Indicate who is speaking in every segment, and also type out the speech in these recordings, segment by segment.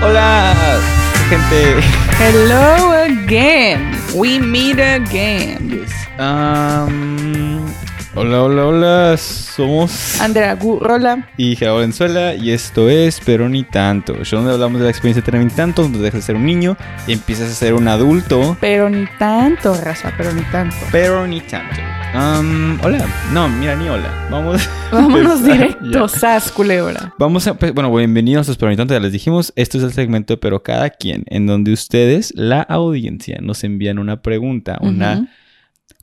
Speaker 1: Hola, gente.
Speaker 2: Hello again. We meet again.
Speaker 1: Um, hola, hola, hola. Somos
Speaker 2: Andrea Gurrola.
Speaker 1: y Gerardo Valenzuela y esto es Pero ni tanto. Yo donde hablamos de la experiencia de tener ni tanto, donde dejas de ser un niño y empiezas a ser un adulto.
Speaker 2: Pero ni tanto, raza, pero ni tanto.
Speaker 1: Pero ni tanto. Um, hola. No, mira, ni hola. Vamos.
Speaker 2: Vámonos
Speaker 1: empezar
Speaker 2: directo,
Speaker 1: ya.
Speaker 2: sas, culebra.
Speaker 1: Vamos a, pues, bueno, bienvenidos a Pero ni tanto, ya les dijimos, esto es el segmento de Pero cada quien, en donde ustedes, la audiencia, nos envían una pregunta, una.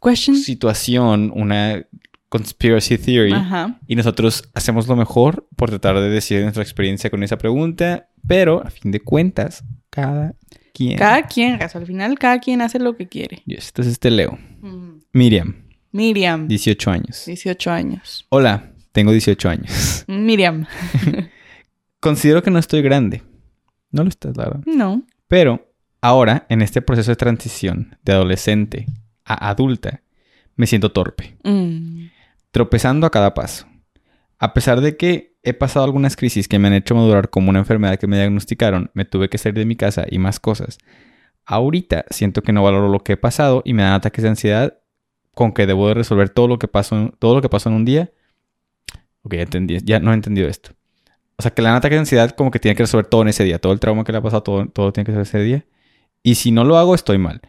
Speaker 2: Question.
Speaker 1: situación, una conspiracy theory.
Speaker 2: Ajá.
Speaker 1: Y nosotros hacemos lo mejor por tratar de decir nuestra experiencia con esa pregunta, pero a fin de cuentas, cada quien.
Speaker 2: Cada quien. Al final, cada quien hace lo que quiere.
Speaker 1: Yes, entonces te leo.
Speaker 2: Ujú.
Speaker 1: Miriam,
Speaker 2: Miriam,
Speaker 1: 18 años.
Speaker 2: 18 años.
Speaker 1: Hola, tengo 18 años.
Speaker 2: Miriam.
Speaker 1: Considero que no estoy grande. No lo estás, la verdad.
Speaker 2: No.
Speaker 1: Pero ahora, en este proceso de transición de adolescente a adulta, me siento torpe.
Speaker 2: Mm.
Speaker 1: Tropezando a cada paso. A pesar de que he pasado algunas crisis que me han hecho madurar como una enfermedad que me diagnosticaron, me tuve que salir de mi casa y más cosas. Ahorita siento que no valoro lo que he pasado y me dan ataques de ansiedad con que debo de resolver todo lo que pasó, todo lo que pasó en un día. Ok, ya entendí, ya no he entendido esto. O sea, que le dan de ansiedad como que tiene que resolver todo en ese día, todo el trauma que le ha pasado, todo, todo tiene que ser ese día. Y si no lo hago, estoy mal.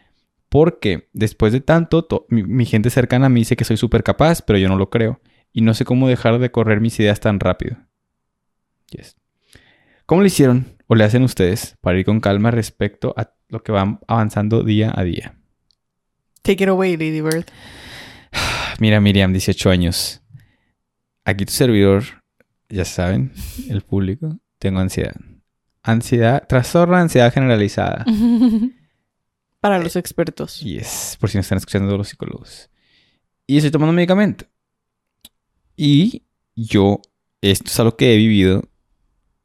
Speaker 1: Porque después de tanto, to- mi, mi gente cercana me dice que soy súper capaz, pero yo no lo creo. Y no sé cómo dejar de correr mis ideas tan rápido. Yes. ¿Cómo le hicieron o le hacen ustedes para ir con calma respecto a lo que van avanzando día a día?
Speaker 2: Take it away, Lady Bird.
Speaker 1: Mira, Miriam, 18 años. Aquí tu servidor, ya saben, el público, tengo ansiedad. Ansiedad, trastorno de ansiedad generalizada.
Speaker 2: Para los expertos.
Speaker 1: Y es por si no están escuchando los psicólogos. Y estoy tomando medicamento. Y yo, esto es algo que he vivido.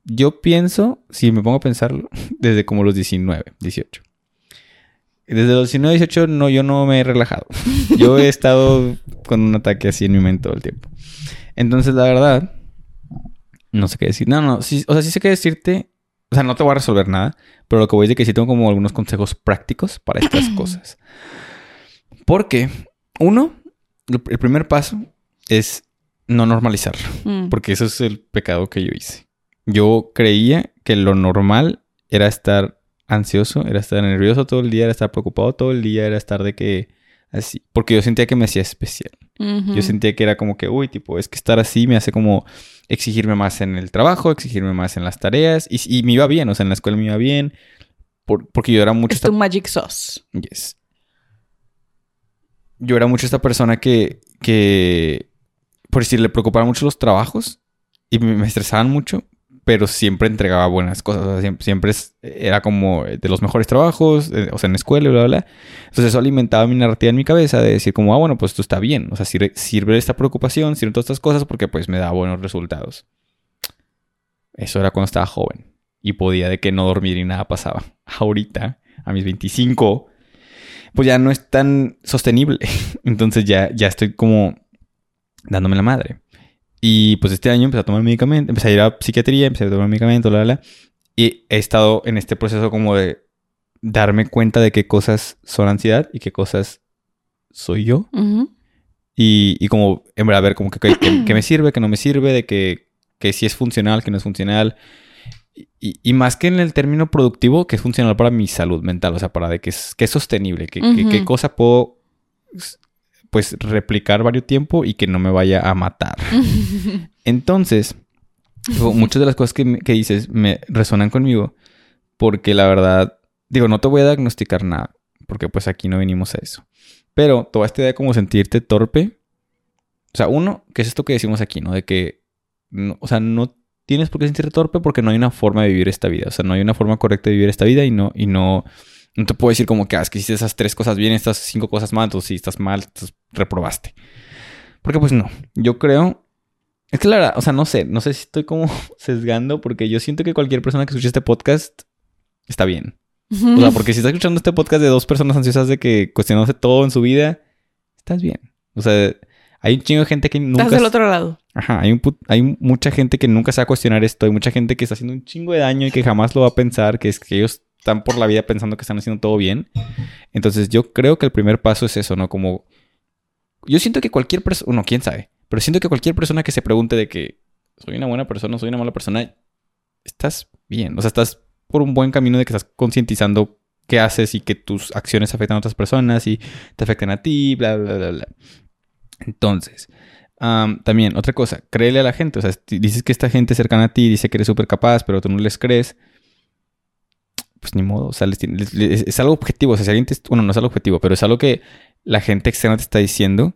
Speaker 1: Yo pienso, si me pongo a pensarlo, desde como los 19, 18. Desde los 19, 18, no, yo no me he relajado. Yo he estado con un ataque así en mi mente todo el tiempo. Entonces, la verdad, no sé qué decir. No, no, sí, o sea, sí sé qué decirte. O sea, no te voy a resolver nada. Pero lo que voy es de que sí tengo como algunos consejos prácticos para estas cosas. Porque, uno, el el primer paso es no normalizarlo.
Speaker 2: Mm.
Speaker 1: Porque eso es el pecado que yo hice. Yo creía que lo normal era estar ansioso, era estar nervioso todo el día, era estar preocupado todo el día, era estar de que así. Porque yo sentía que me hacía especial. Yo sentía que era como que, uy, tipo, es que estar así me hace como exigirme más en el trabajo, exigirme más en las tareas. Y, y me iba bien, o sea, en la escuela me iba bien. por- porque yo era mucho
Speaker 2: Es tu magic sauce.
Speaker 1: Yes. Yo era mucho esta persona que, que, por decir, le preocupaban mucho los trabajos y me, me estresaban mucho, pero siempre entregaba buenas cosas. O sea, siempre, siempre era como de los mejores trabajos, eh, o sea, en la escuela bla, bla, bla. Entonces eso alimentaba mi narrativa en mi cabeza de decir como, ah, bueno, pues esto está bien. O sea, sirve, sirve esta preocupación, sirven todas estas cosas porque pues me da buenos resultados. Eso era cuando estaba joven y podía de que no dormir y nada pasaba. Ahorita, a mis 25, pues ya no es tan sostenible. Entonces ya, ya estoy como dándome la madre. Y pues este año empecé a tomar medicamento, empecé a ir a psiquiatría, empecé a tomar medicamento, la, la, la. Y he estado en este proceso como de darme cuenta de qué cosas son ansiedad y qué cosas soy yo.
Speaker 2: Ujú.
Speaker 1: Y, y como, en verdad, ver como que, que, que- que me sirve, que no me sirve, de que, que si es funcional, que no es funcional. Y, y más que en el término productivo, que es funcional para mi salud mental, o sea, para de que es, que es sostenible, que, que-
Speaker 2: Ujú.
Speaker 1: qué cosa puedo, pues, replicar varios tiempo y que no me vaya a matar. Entonces, muchas de las cosas que, que dices me resonan conmigo porque la verdad, digo, no te voy a diagnosticar nada, porque pues aquí no venimos a eso. Pero toda esta idea de como sentirte torpe, o sea, uno, que es esto que decimos aquí, ¿no? De que, no- o sea, no tienes por qué sentirte torpe porque no hay una forma de vivir esta vida, o sea, no hay una forma correcta de vivir esta vida y no, y no, no te puedo decir como que, ah, es que hiciste esas tres cosas bien, estas cinco cosas mal, entonces si estás mal, entonces reprobaste. Porque pues no, yo creo es que la verdad, o sea, no sé, no sé si estoy como sesgando porque yo siento que cualquier persona que escuche este podcast está bien. O sea, porque si estás escuchando este podcast de dos personas ansiosas de que cuestionándose todo en su vida, estás bien. O sea, Hay un chingo de gente que nunca...
Speaker 2: Estás del otro lado.
Speaker 1: Ajá, hay, un put- hay mucha gente que nunca se va a cuestionar esto. Hay mucha gente que está haciendo un chingo de daño y que jamás lo va a pensar. Que es que ellos están por la vida pensando que están haciendo todo bien. Entonces yo creo que el primer paso es eso, ¿no? Como... Yo siento que cualquier persona... Bueno, quién sabe. Pero siento que cualquier persona que se pregunte de que soy una buena persona, soy una mala persona, estás bien. O sea, estás por un buen camino de que estás concientizando qué haces y que tus acciones afectan a otras personas y te afectan a ti, bla, bla, bla, bla. Entonces, am, también, otra cosa, créele a la gente. O sea, dices que esta gente cercana a ti dice que eres súper capaz, pero tú no les crees. Pues ni modo, o sea, les tiene- les- les- es algo objetivo. O sea, si alguien te. Bueno, no es algo objetivo, pero es algo que la gente externa te está diciendo.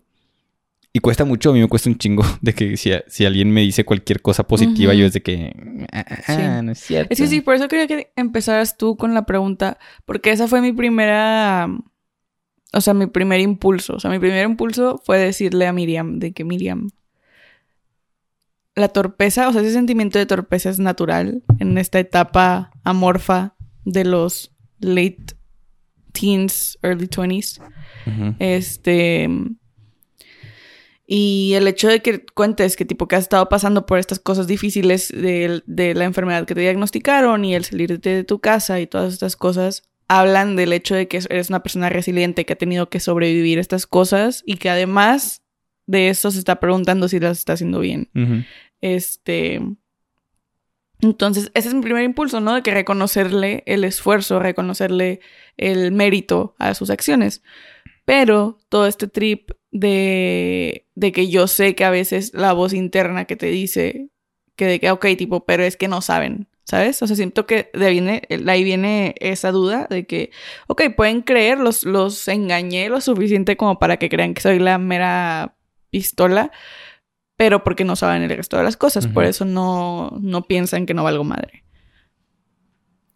Speaker 1: Y cuesta mucho, a mí me cuesta un chingo de que si, si alguien me dice cualquier cosa positiva, yo es de que. "Ah, ah,
Speaker 2: Sí.
Speaker 1: ah, no es cierto.
Speaker 2: Es que sí, por eso quería que empezaras tú con la pregunta, porque esa fue mi primera, o sea, mi primer impulso. O sea, mi primer impulso fue decirle a Miriam de que Miriam, la torpeza, o sea, ese sentimiento de torpeza es natural en esta etapa amorfa de los late teens, early 20s.
Speaker 1: Ujú.
Speaker 2: Este. Y el hecho de que cuentes que tipo que has estado pasando por estas cosas difíciles de, de la enfermedad que te diagnosticaron y el salirte de tu casa y todas estas cosas, hablan del hecho de que eres una persona resiliente que ha tenido que sobrevivir estas cosas y que además de eso se está preguntando si las está haciendo bien. Este. Entonces, ese es mi primer impulso, ¿no? De que reconocerle el esfuerzo, reconocerle el mérito a sus acciones. Pero todo este trip de, de que yo sé que a veces la voz interna que te dice que de que, ok, tipo, pero es que no saben, ¿sabes? O sea, siento que de ahí viene, ahí viene esa duda de que, ok, pueden creer, los, los engañé lo suficiente como para que crean que soy la mera pistola, pero porque no saben el resto de las cosas, por eso no, no piensan que no valgo madre.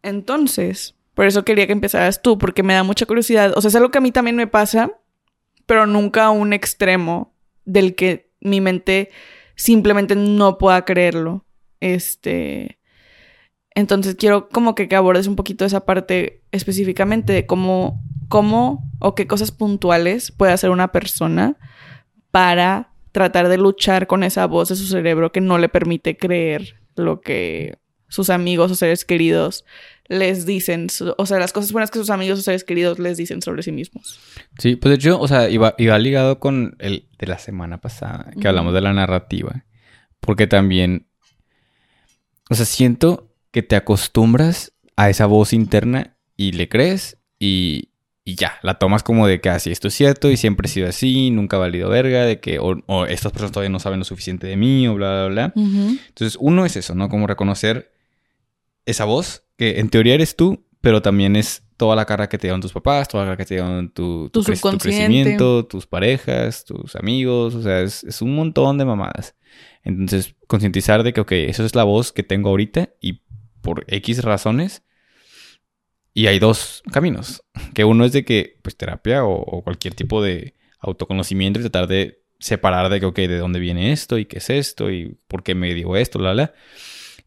Speaker 2: Entonces, por eso quería que empezaras tú, porque me da mucha curiosidad. O sea, es algo que a mí también me pasa, pero nunca a un extremo del que mi mente simplemente no pueda creerlo. Este. Entonces quiero como que, que abordes un poquito esa parte específicamente de cómo, cómo o qué cosas puntuales puede hacer una persona para tratar de luchar con esa voz de su cerebro que no le permite creer lo que sus amigos o seres queridos les dicen, o sea, las cosas buenas que sus amigos o seres queridos les dicen sobre sí mismos.
Speaker 1: Sí, pues de hecho, o sea, iba, iba ligado con el de la semana pasada, que hablamos de la narrativa. Porque también, o sea, siento que te acostumbras a esa voz interna y le crees y, y ya, la tomas como de que así, esto es cierto y siempre he sido así, nunca ha valido verga, de que o, o estas personas todavía no saben lo suficiente de mí o bla, bla, bla. Entonces, uno es eso, ¿no? Como reconocer esa voz, que en teoría eres tú, pero también es toda la cara que te dieron tus papás, toda la cara que te dieron tu,
Speaker 2: Tu
Speaker 1: cre-
Speaker 2: subconsciente.
Speaker 1: crecimiento, tus parejas, tus amigos, o sea, es, es un montón de mamadas. Entonces, concientizar de que, ok, esa es la voz que tengo ahorita y por X razones. Y hay dos caminos. Que uno es de que, pues, terapia o, o cualquier tipo de autoconocimiento y tratar de separar de que, ok, de dónde viene esto y qué es esto y por qué me digo esto, la, la.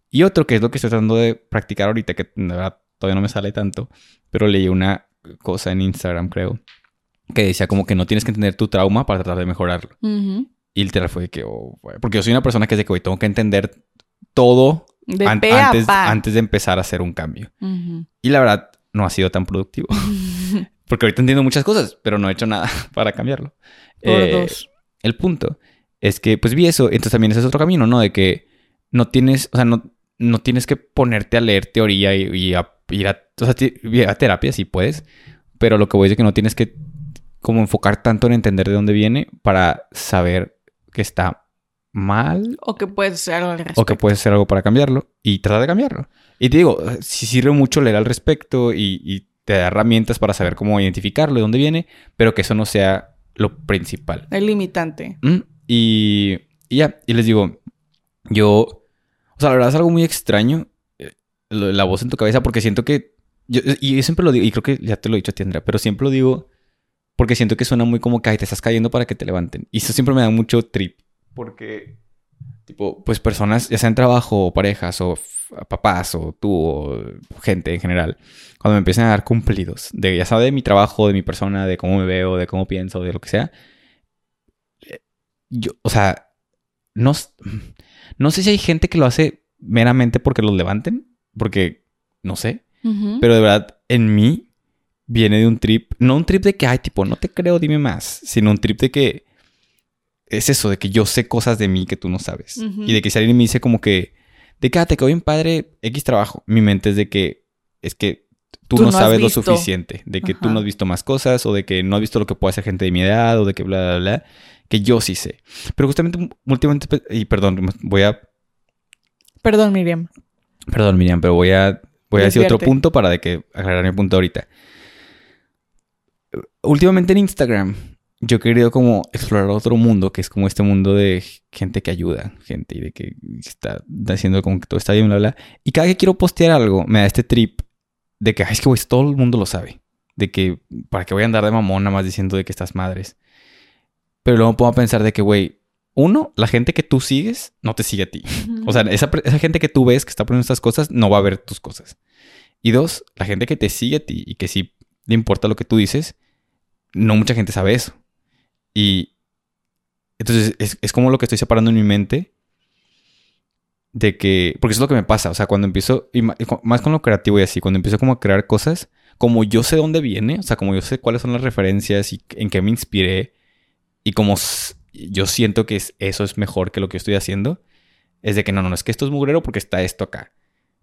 Speaker 1: Y otro que es lo que estoy tratando de practicar ahorita, que de verdad todavía no me sale tanto, pero leí una cosa en Instagram, creo, que decía como que no tienes que entender tu trauma para tratar de mejorarlo.
Speaker 2: Ujú.
Speaker 1: Y literal fue que, oh, porque yo soy una persona que es de que, güey, tengo que entender todo an- antes, antes de empezar a hacer un cambio. Y la verdad, no ha sido tan productivo. Porque ahorita entiendo muchas cosas, pero no he hecho nada para cambiarlo.
Speaker 2: Por
Speaker 1: Eh,
Speaker 2: dos.
Speaker 1: el punto es que, pues vi eso, entonces también ese es otro camino, ¿no? De que no tienes, o sea, no, no tienes que ponerte a leer teoría y, y a ir a, o sea, ti- ir a terapia si puedes, pero lo que voy es de que no tienes que como enfocar tanto en entender de dónde viene para saber que está mal
Speaker 2: O que puedes hacer algo al respecto.
Speaker 1: o que puedes hacer algo para cambiarlo y tratar de cambiarlo. Y te digo, sí sirve mucho leer al respecto y, y te da herramientas para saber cómo identificarlo, de dónde viene, pero que eso no sea lo principal.
Speaker 2: El limitante.
Speaker 1: Mm, Y, y ya, y les digo, yo, o sea, la verdad es algo muy extraño, eh, la voz en tu cabeza, porque siento que, yo, y yo siempre lo digo, y creo que ya te lo he dicho a ti, Andrea, pero siempre lo digo porque siento que suena muy como que "Ay, te estás cayendo para que te levanten. Y eso siempre me da mucho trip, porque, tipo, pues personas, ya sean trabajo, o parejas, o papás, o tú, o gente en general, cuando me empiezan a dar cumplidos, de ya sea de mi trabajo, de mi persona, de cómo me veo, de cómo pienso, de lo que sea, yo, o sea, no, no sé si hay gente que lo hace meramente porque los levanten, porque no sé,
Speaker 2: Ujú.
Speaker 1: pero de verdad en mí viene de un trip, no un trip de que, ay, tipo, no te creo, dime más, sino un trip de que es eso, de que yo sé cosas de mí que tú no sabes. Y de que si alguien me dice como que, de que, ah, te quedó bien padre, X trabajo, mi mente es de que, es que tú,
Speaker 2: Tú
Speaker 1: no, sabes lo suficiente, de que tú no has visto más cosas, o de que no has visto lo que puede hacer gente de mi edad, o de que bla, bla, bla, que yo sí sé. Pero justamente, últimamente, y perdón, voy a
Speaker 2: Perdón, Miriam.
Speaker 1: Perdón, Miriam, pero voy a, voy a decir otro punto para de que aclarar mi punto ahorita. Últimamente en Instagram, yo he querido como explorar otro mundo, que es como este mundo de gente que ayuda, gente y de que está haciendo como que todo está bien, bla, bla. Y cada que quiero postear algo, me da este trip de que, "Ay, es que, todo el mundo lo sabe. De que, ¿para qué voy a andar de mamón nada más diciendo de que estás madres? Pero luego a pensar de que, güey, uno, la gente que tú sigues no te sigue a ti. O sea, esa, esa gente que tú ves que está poniendo estas cosas no va a ver tus cosas. Y dos, la gente que te sigue a ti y que sí le importa lo que tú dices, no mucha gente sabe eso. Y entonces es, es como lo que estoy separando en mi mente de que, porque es lo que me pasa, o sea, cuando empiezo, y más con lo creativo y así, cuando empiezo como a crear cosas, como yo sé dónde viene, o sea, como yo sé cuáles son las referencias y en qué me inspiré, y como yo siento que es- eso es mejor que lo que estoy haciendo, es de que no, no, no, es que esto es mugrero porque está esto acá.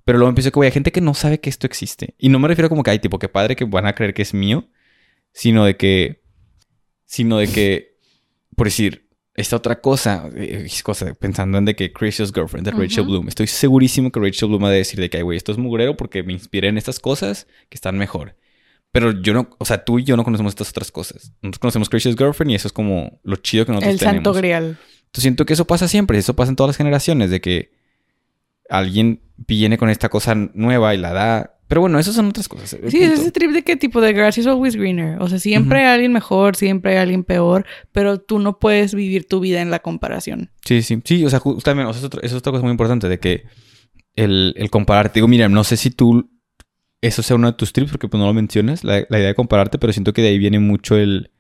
Speaker 1: Pero luego empiezo que, güey, hay gente que no sabe que esto existe. Y no me refiero como que hay tipo, que padre que van a creer que es mío, sino de que, sino de que, por decir, esta otra cosa, eh, es cosa, pensando en de que Craziest Girlfriend de Rachel. Bloom, estoy segurísimo que Rachel Bloom va a decir de que, "Ay, güey, esto es mugrero porque me inspiré en estas cosas que están mejor. Pero yo no, o sea, tú y yo no conocemos estas otras cosas. Nosotros conocemos Craziest Girlfriend y eso es como lo chido que nosotros
Speaker 2: El
Speaker 1: tenemos.
Speaker 2: santo grial.
Speaker 1: Entonces siento que eso pasa siempre, eso pasa en todas las generaciones, de que alguien viene con esta cosa nueva y la da. Pero bueno, esas son otras cosas.
Speaker 2: Sí, es ese trip de que tipo de grass is always greener. O sea, siempre
Speaker 1: Ujú.
Speaker 2: hay alguien mejor, siempre hay alguien peor, pero tú no puedes vivir tu vida en la comparación.
Speaker 1: Sí, sí, sí, o sea, justamente, o sea, es es otra cosa muy importante, de que el, el compararte, digo, mira, no sé si tú, eso sea uno de tus trips, porque pues no lo mencionas, la, la idea de compararte, pero siento que de ahí viene mucho el...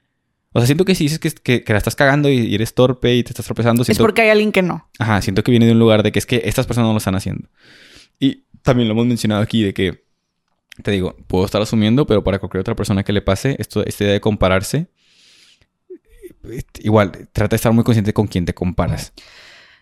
Speaker 1: O sea, siento que si dices que, que, que la estás cagando y, y eres torpe y te estás tropezando,
Speaker 2: Es
Speaker 1: siento,
Speaker 2: porque hay alguien que no.
Speaker 1: Ajá, siento que viene de un lugar de que es que estas personas no lo están haciendo. Y también lo hemos mencionado aquí de que, te digo, puedo estar asumiendo, pero para cualquier otra persona que le pase, esto, esta idea de compararse, eh, igual, trata de estar muy consciente con quién te comparas.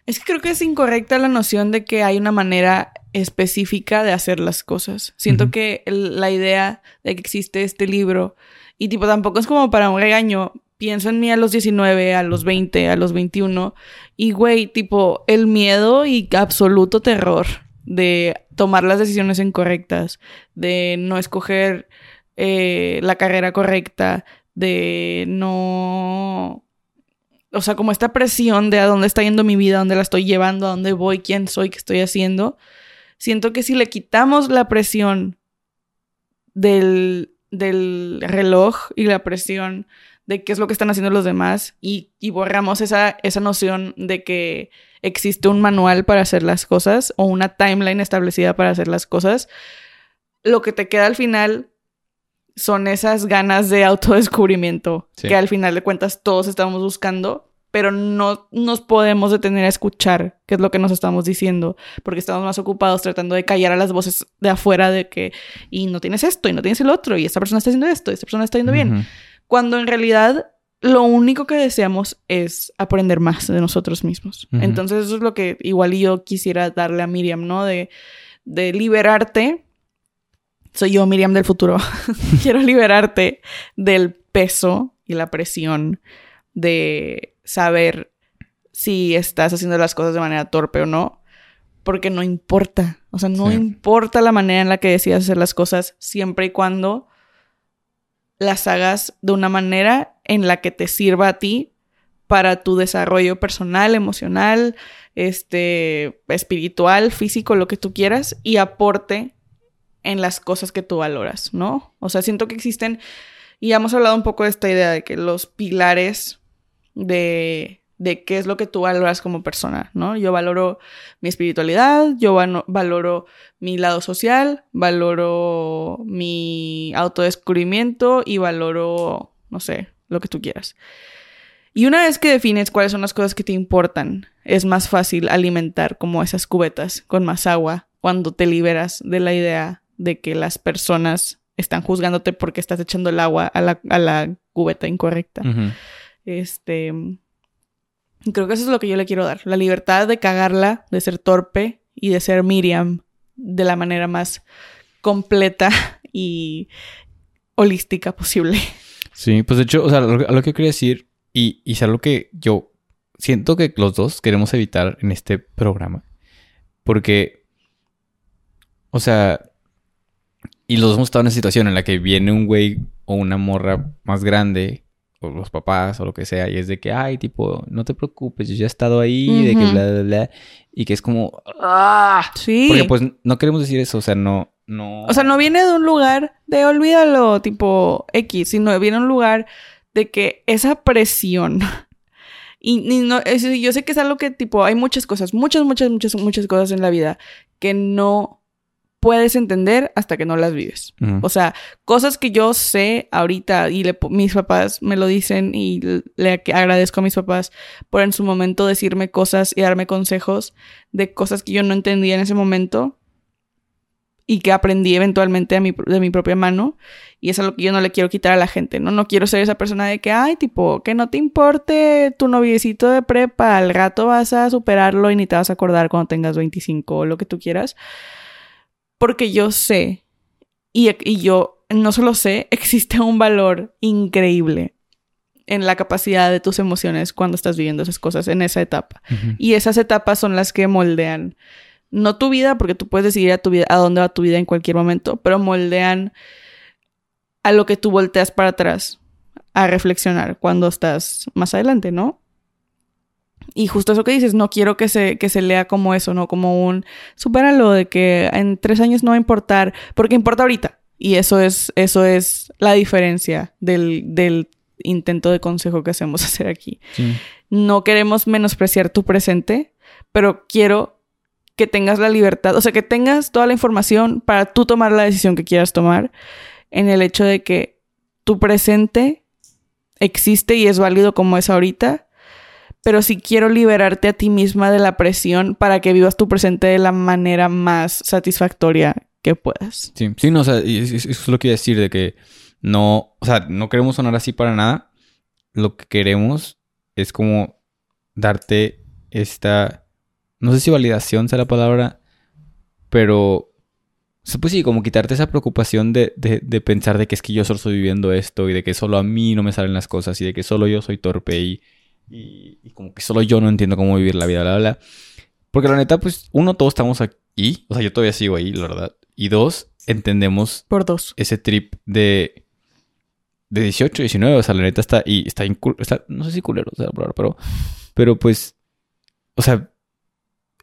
Speaker 2: Es que creo que es incorrecta la noción de que hay una manera específica de hacer las cosas. Siento
Speaker 1: Ujú.
Speaker 2: que el- la idea de que existe este libro y tipo tampoco es como para un regaño. Pienso en mí a los 19, a los 20, a los 21 y güey, tipo el miedo y absoluto terror de tomar las decisiones incorrectas, de no escoger eh, la carrera correcta, de no o sea, como esta presión de a dónde está yendo mi vida, a dónde la estoy llevando, a dónde voy, quién soy, qué estoy haciendo. Siento que si le quitamos la presión del, del reloj y la presión de qué es lo que están haciendo los demás y, y borramos esa, esa noción de que existe un manual para hacer las cosas o una timeline establecida para hacer las cosas, lo que te queda al final son esas ganas de autodescubrimiento
Speaker 1: Sí.
Speaker 2: que al final de cuentas todos estamos buscando, pero no nos podemos detener a escuchar qué es lo que nos estamos diciendo, porque estamos más ocupados tratando de callar a las voces de afuera de que, y no tienes esto, y no tienes el otro, y esta persona está haciendo esto, y esta persona está yendo bien. Cuando en realidad lo único que deseamos es aprender más de nosotros mismos. Entonces eso es lo que igual yo quisiera darle a Miriam, ¿no? De, de liberarte. Soy yo, Miriam del futuro. Quiero liberarte del peso y la presión de saber si estás haciendo las cosas de manera torpe o no. Porque no importa. O sea, no
Speaker 1: Sí.
Speaker 2: importa la manera en la que decidas hacer las cosas siempre y cuando las hagas de una manera en la que te sirva a ti para tu desarrollo personal, emocional, este, espiritual, físico, lo que tú quieras, y aporte en las cosas que tú valoras, ¿no? O sea, siento que existen, y hemos hablado un poco de esta idea de que los pilares de, de qué es lo que tú valoras como persona, ¿no? Yo valoro mi espiritualidad, yo valoro mi lado social, valoro mi autodescubrimiento y valoro, no sé, lo que tú quieras. Y una vez que defines cuáles son las cosas que te importan, es más fácil alimentar como esas cubetas con más agua cuando te liberas de la idea de que las personas están juzgándote porque estás echando el agua a la, a la cubeta incorrecta. Este. Creo que eso es lo que yo le quiero dar. La libertad de cagarla, de ser torpe y de ser Miriam de la manera más completa y holística posible.
Speaker 1: Sí, pues de hecho, o sea, lo, lo que quería decir, y, y es algo que yo siento que los dos queremos evitar en este programa. Porque, o sea, y los dos hemos estado en una situación en la que viene un güey o una morra más grande, o los papás, o lo que sea, y es de que, ay, tipo, no te preocupes, yo ya he estado ahí, de que bla, bla, bla, y que es como, ¡ah!
Speaker 2: Sí.
Speaker 1: Porque pues no queremos decir eso, o sea, no, no.
Speaker 2: O sea, no viene de un lugar de olvídalo, tipo X, sino viene de un lugar de que esa presión. Y, y no, es- yo sé que es algo que, tipo, hay muchas cosas, muchas, muchas, muchas, muchas cosas en la vida que no puedes entender hasta que no las vives. O sea, cosas que yo sé ahorita y le mis papás me lo dicen y le ag- agradezco a mis papás por en su momento decirme cosas y darme consejos de cosas que yo no entendía en ese momento y que aprendí eventualmente a mi, pr- de mi propia mano. Y es algo que yo no le quiero quitar a la gente, ¿no? No quiero ser esa persona de que, ay, tipo, que no te importe tu noviecito de prepa, al rato vas a superarlo y ni te vas a acordar cuando tengas 25 o lo que tú quieras. Porque yo sé, y, y yo no solo sé, existe un valor increíble en la capacidad de tus emociones cuando estás viviendo esas cosas en esa etapa. Y esas etapas son las que moldean, no tu vida, porque tú puedes decidir a, tu vida, a dónde va tu vida en cualquier momento, pero moldean a lo que tú volteas para atrás a reflexionar cuando estás más adelante, ¿no? Y justo eso que dices, no quiero que se, que se lea como eso, ¿no? Como un, supéralo de que en tres años no va a importar, porque importa ahorita. Y eso es, eso es la diferencia del, del intento de consejo que hacemos hacer aquí
Speaker 1: Sí.
Speaker 2: no queremos menospreciar tu presente, pero quiero que tengas la libertad, o sea, que tengas toda la información para tú tomar la decisión que quieras tomar en el hecho de que tu presente existe y es válido como es ahorita, pero sí quiero liberarte a ti misma de la presión para que vivas tu presente de la manera más satisfactoria que puedas.
Speaker 1: Sí, sí, no, o sea, eso es lo que iba a decir, de que no, o sea, no queremos sonar así para nada. Lo que queremos es como darte esta, no sé si validación sea la palabra, pero, pues sí, como quitarte esa preocupación de, de, de pensar de que es que yo solo estoy viviendo esto y de que solo a mí no me salen las cosas y de que solo yo soy torpe y, y, y como que solo yo no entiendo cómo vivir la vida, bla, bla, bla. Porque la neta, pues, uno, todos estamos aquí, o sea, yo todavía sigo ahí, la verdad. Y dos, entendemos
Speaker 2: Por dos.
Speaker 1: ese trip de, de 18, 19, o sea, la neta está, y está, está no sé si culero, o sea, pero, pero pues, o sea,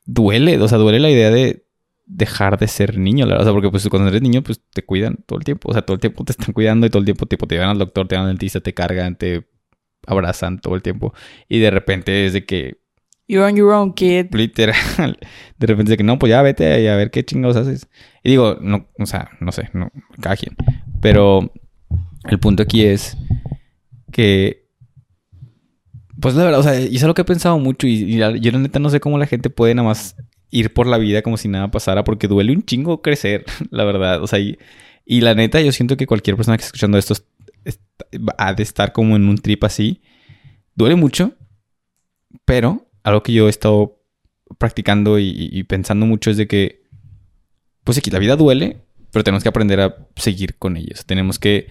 Speaker 1: duele, o sea, duele la idea de dejar de ser niño, la verdad, o sea, porque pues cuando eres niño, pues te cuidan todo el tiempo, o sea, todo el tiempo te están cuidando y todo el tiempo, tipo, te llevan al doctor, te van al dentista, te cargan, te abrazan todo el tiempo, y de repente es de que
Speaker 2: You're on your own, kid.
Speaker 1: literal, de repente de que no, pues ya vete a ver qué chingados haces. Y digo, no, o sea, no sé, no, cada quien. Pero el punto aquí es que, pues la verdad, o sea, y es algo que he pensado mucho y, y yo la neta no sé cómo la gente puede nada más ir por la vida como si nada pasara porque duele un chingo crecer, la verdad. O sea, y, y la neta yo siento que cualquier persona que esté escuchando esto es- es- ha de estar como en un trip así. Duele mucho, pero algo que yo he estado practicando y, pensando mucho es de que, pues aquí la vida duele, pero tenemos que aprender a seguir con sea, tenemos que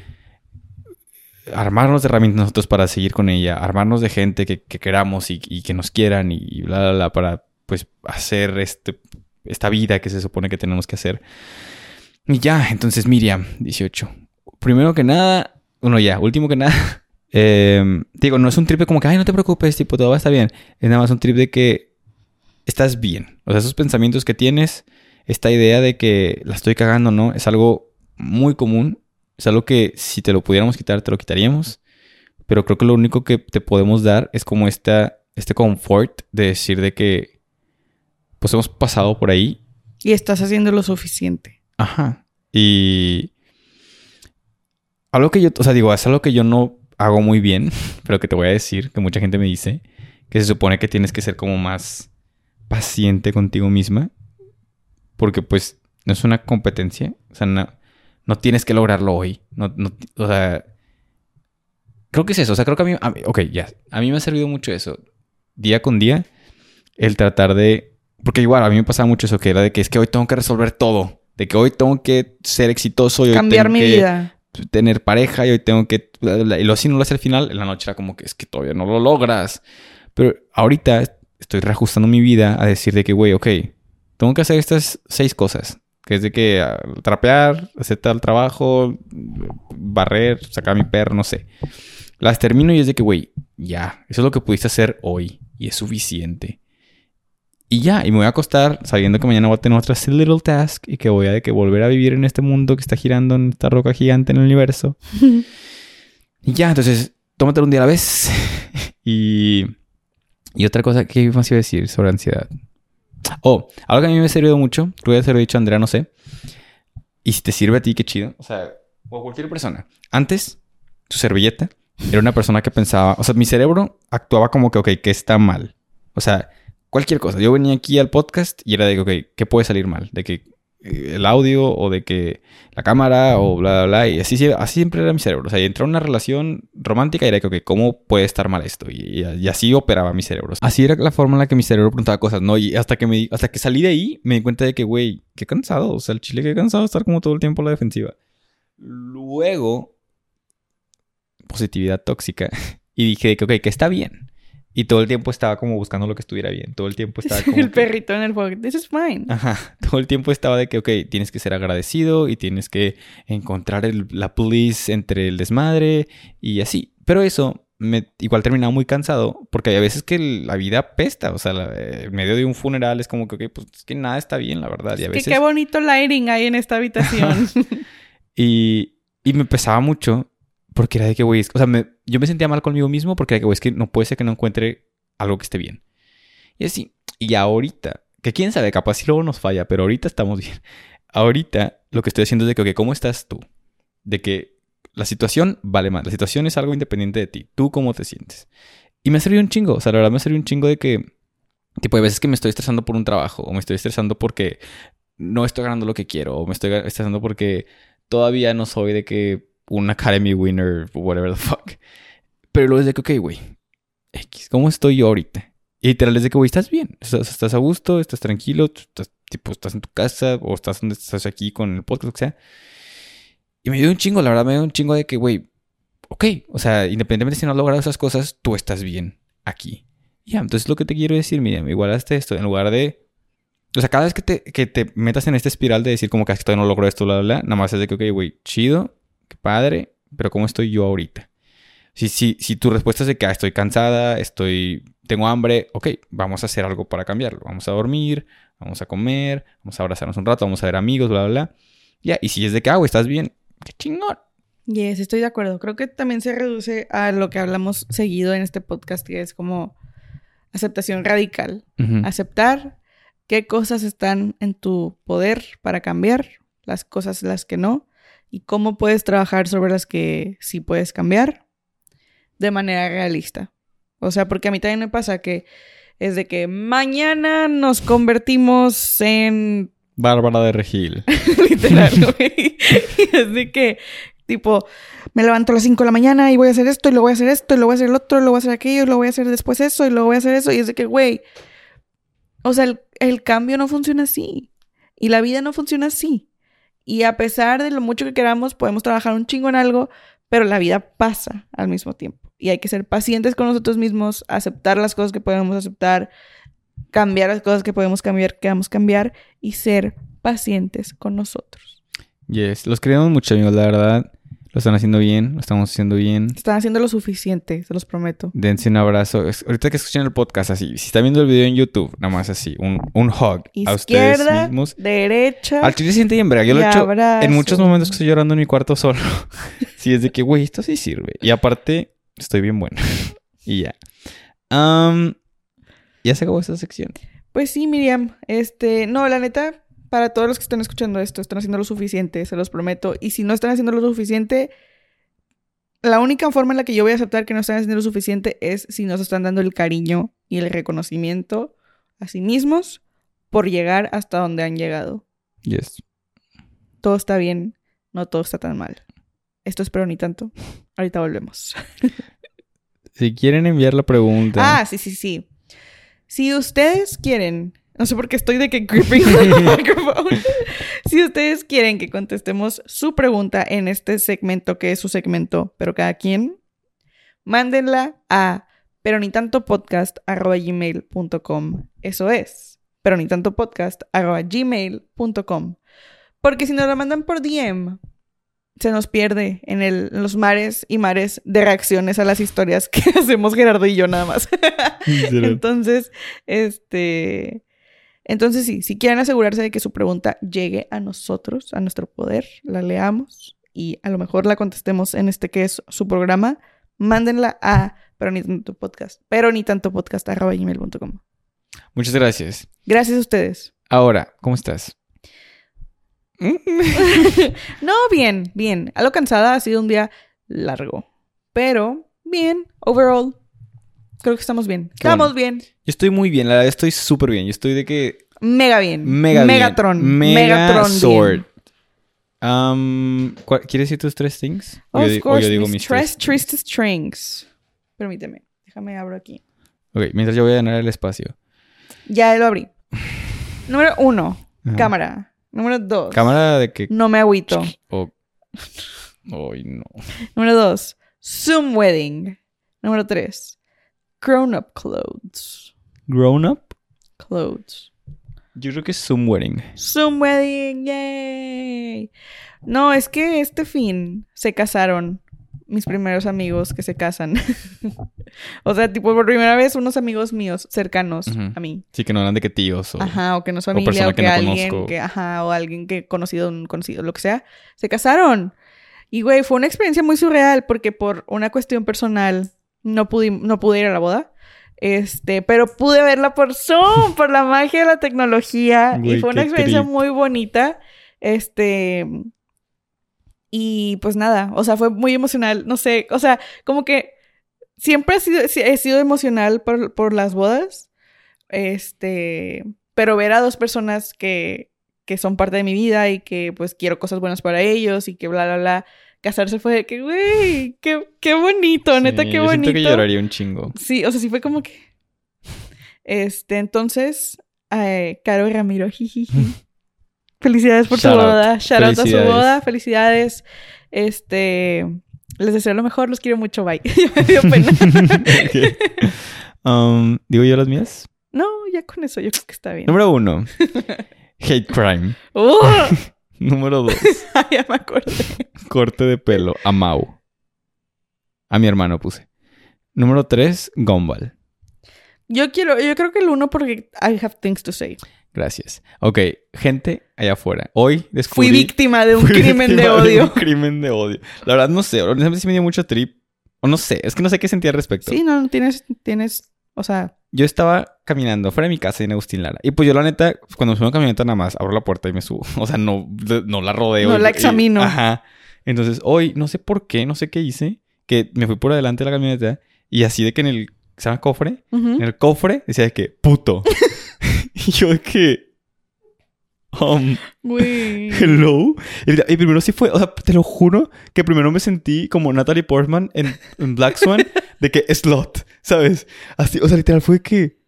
Speaker 1: armarnos de herramientas nosotros para seguir con ella, armarnos de gente que, que queramos y, que nos quieran y, y bla, bla, bla, para pues hacer este, esta vida que se supone que tenemos que hacer. Y ya, entonces Miriam, 18. Primero que nada, bueno, ya, último que nada, eh, digo, no es un trip de como que, ay, no te preocupes, tipo, todo va a estar bien. Es nada más un trip de que estás bien. O sea, esos pensamientos que tienes, esta idea de que la estoy cagando, ¿no? Es algo muy común. Es algo que si te lo pudiéramos quitar, te lo quitaríamos. Pero creo que lo único que te podemos dar es como esta, este confort de decir de que, pues hemos pasado por ahí
Speaker 2: Y estás haciendo lo suficiente.
Speaker 1: Ajá. Y algo que yo, o sea, digo, es algo que yo no hago muy bien, pero que te voy a decir, que mucha gente me dice, que se supone que tienes que ser como más paciente contigo misma, porque pues no es una competencia, o sea, no, no tienes que lograrlo hoy, no, no, o sea, creo que es eso, o sea, creo que a mí, a mí- ok, ya, a mí me ha servido mucho eso, día con día, el tratar de, porque igual a mí me pasaba mucho eso, que era de que es que hoy tengo que resolver todo, de que hoy tengo que ser exitoso y hoy
Speaker 2: Cambiar
Speaker 1: tengo
Speaker 2: mi
Speaker 1: que
Speaker 2: vida.
Speaker 1: Tener pareja y hoy tengo que... Y lo así no lo hace al final, en la noche era como que es que todavía no lo logras. Pero ahorita estoy reajustando mi vida a decir de que, güey, ok, tengo que hacer estas seis cosas. Que es de que ah, trapear, hacer tal trabajo, barrer, sacar mi perro, no sé. Las termino y es de que, güey, ya, eso es lo que pudiste hacer hoy y es suficiente. Y ya, y me voy a acostar sabiendo que mañana voy a tener otra little task y que voy a de que volver a vivir en este mundo que está girando en esta roca gigante en el universo. Y ya, entonces, tómatelo un día a la vez. y, y otra cosa, ¿qué más iba a decir sobre ansiedad? Oh, algo que a mí me ha servido mucho, creo que se lo he dicho a Andrea, no sé. Y si te sirve a ti, qué chido. O sea, o a cualquier persona. Antes, tu servilleta era una persona que pensaba, o sea, mi cerebro actuaba como que, ok, ¿qué está mal? O sea, cualquier cosa. Yo venía aquí al podcast y era de que, ok, ¿qué puede salir mal? De que eh, el audio o de que la cámara o bla, bla, bla. Y así, así siempre era mi cerebro. O sea, entró en una relación romántica y era que, ok, ¿cómo puede estar mal esto? Y, así operaba mi cerebro. Así era la forma en la que mi cerebro preguntaba cosas, ¿no? Y hasta que, me, hasta que salí de ahí, me di cuenta de que, güey, qué cansado. O sea, el chile, qué cansado de estar como todo el tiempo a la defensiva. Luego, positividad tóxica. Y dije de que, ok, que está bien. Y todo el tiempo estaba como buscando lo que estuviera bien. Todo el tiempo estaba como
Speaker 2: el
Speaker 1: que-
Speaker 2: perrito en el fuego. This is fine.
Speaker 1: Ajá, todo el tiempo estaba de que, ok, tienes que ser agradecido y tienes que encontrar el- la bliss entre el desmadre y así. Pero eso me igual terminaba muy cansado porque hay veces que la vida pesta, o sea, la- eh, en medio de un funeral es como que, ok, pues es que nada está bien, la verdad. Y a
Speaker 2: Que
Speaker 1: veces...
Speaker 2: qué bonito lighting hay en esta habitación.
Speaker 1: Y, y me pesaba mucho porque era de que, güey, o sea, me- yo me sentía mal conmigo mismo porque es que no puede ser que no encuentre algo que esté bien. Y así, y ahorita, que quién sabe, capaz si luego nos falla, pero ahorita estamos bien. Ahorita lo que estoy haciendo es de que, ok, ¿cómo estás tú? De que la situación vale más, la situación es algo independiente de ti, tú cómo te sientes. Y me ha servido un chingo, o sea, la verdad me ha servido un chingo de que, tipo, hay veces que me estoy estresando por un trabajo, o me estoy estresando porque no estoy ganando lo que quiero, o me estoy estresando porque todavía no soy de que un Academy winner, whatever the fuck. Pero luego es de que, ok, güey, X, ¿cómo estoy yo ahorita? Y literal es de que, güey, estás bien, estás, estás a gusto, estás tranquilo, estás, tipo, estás en tu casa o estás estás aquí con el podcast, lo que sea. Y me dio un chingo, la verdad, me dio un chingo de que, güey, ok, o sea, independientemente si no has logrado esas cosas, tú estás bien aquí. Ya, entonces lo que te quiero decir, Miriam, igual hasta esto, en lugar de o sea, cada vez que te, que te metas en esta espiral de decir como que "Ah, que todavía no logro esto, bla, bla, bla, nada más es de que, ok, güey, chido, qué padre, pero ¿cómo estoy yo ahorita? Si, si, si tu respuesta es de que ah, estoy cansada, estoy, tengo hambre, ok, vamos a hacer algo para cambiarlo. Vamos a dormir, vamos a comer, vamos a abrazarnos un rato, vamos a ver amigos, bla, bla, bla. Ya, y si es de que, ah, estás bien, qué chingón.
Speaker 2: Yes, estoy de acuerdo. Creo que también se reduce a lo que hablamos seguido en este podcast, que es como aceptación radical.
Speaker 1: Ujú.
Speaker 2: Aceptar qué cosas están en tu poder para cambiar, las cosas las que no, y cómo puedes trabajar sobre las que sí puedes cambiar de manera realista. O sea, porque a mí también me pasa que es de que mañana nos convertimos en
Speaker 1: Bárbara de Regil.
Speaker 2: literal, güey. Y es de que, tipo, me levanto a las 5 de la mañana y voy a hacer esto, y luego voy a hacer esto, y luego voy a hacer el otro, y luego voy a hacer aquello, y luego voy a hacer después eso, y luego voy a hacer eso. Y es de que, güey, o sea, el, el cambio no funciona así. Y la vida no funciona así. Y a pesar de lo mucho que queramos, podemos trabajar un chingo en algo, pero la vida pasa al mismo tiempo. Y hay que ser pacientes con nosotros mismos, aceptar las cosas que podemos aceptar, cambiar las cosas que podemos cambiar, que queramos cambiar, y ser pacientes con nosotros.
Speaker 1: Yes, los queremos mucho, amigos, la verdad. Lo están haciendo bien, lo estamos haciendo bien.
Speaker 2: Están haciendo lo suficiente, se los prometo.
Speaker 1: Dense un abrazo. Ahorita que escuchen el podcast así, si están viendo el video en YouTube, nada más así, un, un hug a ustedes
Speaker 2: Izquierda,
Speaker 1: mismos.
Speaker 2: derecha.
Speaker 1: Al chile siente bien. Yo lo he hecho
Speaker 2: abrazo.
Speaker 1: en muchos momentos que estoy llorando en mi cuarto solo. sí, es de que, güey, esto sí sirve. Y aparte, estoy bien bueno. y ya. Ya se acabó esta sección.
Speaker 2: Pues sí, Miriam. Este, no, la neta, para todos los que están escuchando esto, están haciendo lo suficiente, se los prometo. Y si no están haciendo lo suficiente, la única forma en la que yo voy a aceptar que no están haciendo lo suficiente es si nos están dando el cariño y el reconocimiento a sí mismos por llegar hasta donde han llegado.
Speaker 1: Yes.
Speaker 2: Todo está bien, no todo está tan mal. Esto espero ni tanto. Ahorita volvemos.
Speaker 1: Si quieren enviar la pregunta.
Speaker 2: Ah, sí, sí, sí. Si ustedes quieren, no sé por qué estoy de que creeping el micrófono. Si ustedes quieren que contestemos su pregunta en este segmento que es su segmento, pero cada quien, mándenla a pero ni tanto podcast gmail.com. Eso es, pero ni tanto podcast gmail.com. Porque si nos la mandan por DM, se nos pierde en, el, en los mares y mares de reacciones a las historias que hacemos Gerardo y yo nada más. entonces, este... Entonces sí, si quieren asegurarse de que su pregunta llegue a nosotros, a nuestro poder, la leamos y a lo mejor la contestemos en este que es su programa, mándenla a pero ni tanto podcast, pero ni tanto podcast gmail.com.
Speaker 1: Muchas gracias.
Speaker 2: Gracias a ustedes.
Speaker 1: Ahora, ¿cómo estás?
Speaker 2: no, bien, bien. Algo cansada, ha sido un día largo. Pero bien, overall. Creo que estamos bien.
Speaker 1: Qué
Speaker 2: estamos
Speaker 1: bueno.
Speaker 2: bien.
Speaker 1: Yo estoy muy bien, la verdad estoy súper bien. Yo estoy de que...
Speaker 2: Mega bien.
Speaker 1: Mega
Speaker 2: Megatron.
Speaker 1: bien. Mega
Speaker 2: Megatron
Speaker 1: sword. Um, ¿cuál- ¿Quieres decir tus tres things? O yo,
Speaker 2: Of
Speaker 1: di- o
Speaker 2: course,
Speaker 1: yo digo
Speaker 2: mis
Speaker 1: mis
Speaker 2: tres
Speaker 1: tres.
Speaker 2: strings. Permíteme. Déjame abro aquí.
Speaker 1: Ok, mientras yo voy a llenar el espacio.
Speaker 2: Ya lo abrí. Número uno.
Speaker 1: Ajá.
Speaker 2: Cámara. Número dos.
Speaker 1: Cámara de que...
Speaker 2: No me agüito.
Speaker 1: Ay, no.
Speaker 2: Número dos. Zoom wedding. Número tres. Grown up clothes.
Speaker 1: Grown up.
Speaker 2: Clothes.
Speaker 1: Yo creo que es Zoom wedding.
Speaker 2: Zoom wedding. Yay. No, es que este fin se casaron mis primeros amigos que se casan. o sea, tipo por primera vez unos amigos míos cercanos a mí.
Speaker 1: Sí, que no hablan de que tíos o...
Speaker 2: Ajá, o que no
Speaker 1: o
Speaker 2: familia,
Speaker 1: persona
Speaker 2: o
Speaker 1: que
Speaker 2: que,
Speaker 1: no
Speaker 2: alguien
Speaker 1: conozco.
Speaker 2: que, ajá, o alguien que conocido, un conocido, lo que sea, se casaron. Y güey, fue una experiencia muy surreal porque por una cuestión personal no pude, no pude ir a la boda. Este, pero pude verla por Zoom, por la magia de la tecnología. y fue una experiencia
Speaker 1: trip.
Speaker 2: muy bonita. Este. Y pues nada, o sea, fue muy emocional. No sé, o sea, como que siempre he sido, he sido emocional por, por las bodas. Este, pero ver a dos personas que, que son parte de mi vida y que pues quiero cosas buenas para ellos y que bla, bla, bla. Casarse fue de que, güey, qué, qué bonito, neta,
Speaker 1: Sí,
Speaker 2: qué
Speaker 1: yo
Speaker 2: bonito.
Speaker 1: siento que lloraría un chingo.
Speaker 2: Sí, o sea, sí fue como que. Este, entonces, eh, Caro y Ramiro, jijiji. Felicidades por
Speaker 1: Shout
Speaker 2: su
Speaker 1: out.
Speaker 2: boda. Shout out a su boda. Felicidades. Este. Les deseo lo mejor, los quiero mucho, bye. ya me dio pena.
Speaker 1: Um, ¿Digo yo las mías?
Speaker 2: no, ya con eso yo creo que está bien.
Speaker 1: Número uno. Hate crime.
Speaker 2: ¡Uh!
Speaker 1: Número dos.
Speaker 2: ya me acordé.
Speaker 1: Corte de pelo. A Mau. A mi hermano puse. Número tres. Gumball.
Speaker 2: Yo quiero, yo creo que el uno porque I have things to say.
Speaker 1: Gracias. Ok. Gente allá afuera. Hoy descubrí...
Speaker 2: Fui víctima de un crimen de odio.
Speaker 1: un crimen de odio. La verdad no sé. Honestamente sí me dio mucho trip. O no sé. Es que no sé qué sentía al respecto.
Speaker 2: Sí, no, tienes, tienes, o sea,
Speaker 1: Yo estaba caminando fuera de mi casa en Agustín Lara. Y pues yo la neta, cuando subo una camioneta nada más, abro la puerta y me subo. O sea, no, no la rodeo.
Speaker 2: No la
Speaker 1: y-
Speaker 2: examino.
Speaker 1: ajá. Entonces, hoy, no sé por qué, no sé qué hice, que me fui por adelante de la camioneta y así de que en el, ¿se llama cofre? En el cofre decía de que, puto. y yo de que, um, hello. Y, y primero sí fue, o sea, te lo juro que primero me sentí como Natalie Portman en, en Black Swan, de que slot, ¿sabes? Así, o sea, literal fue que.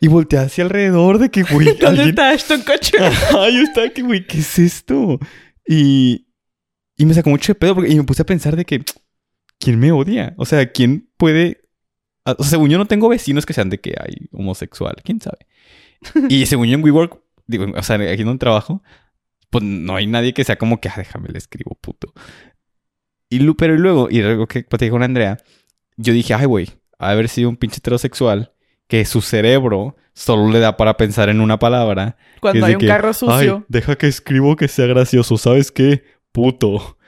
Speaker 1: Y volteé hacia alrededor de que, güey,
Speaker 2: ¿Dónde
Speaker 1: alguien.
Speaker 2: está Ashton Kutcher?
Speaker 1: Yo estaba que, güey, ¿qué es esto? Y. Y me sacó mucho de pedo porque, y me puse a pensar de que. ¿Quién me odia? O sea, ¿quién puede.? a- O sea, según yo no tengo vecinos que sean de que hay homosexual, quién sabe. Y según yo en WeWork, digo, o sea, aquí donde trabajo, pues no hay nadie que sea como que, ah, déjame le escribo, puto. Y pero y luego, y luego que platicé con Andrea, yo dije, ay, güey, haber sido un pinche heterosexual que su cerebro solo le da para pensar en una palabra.
Speaker 2: Cuando hay un
Speaker 1: que,
Speaker 2: carro sucio.
Speaker 1: Ay, deja que escribo que sea gracioso, ¿sabes qué? Puto.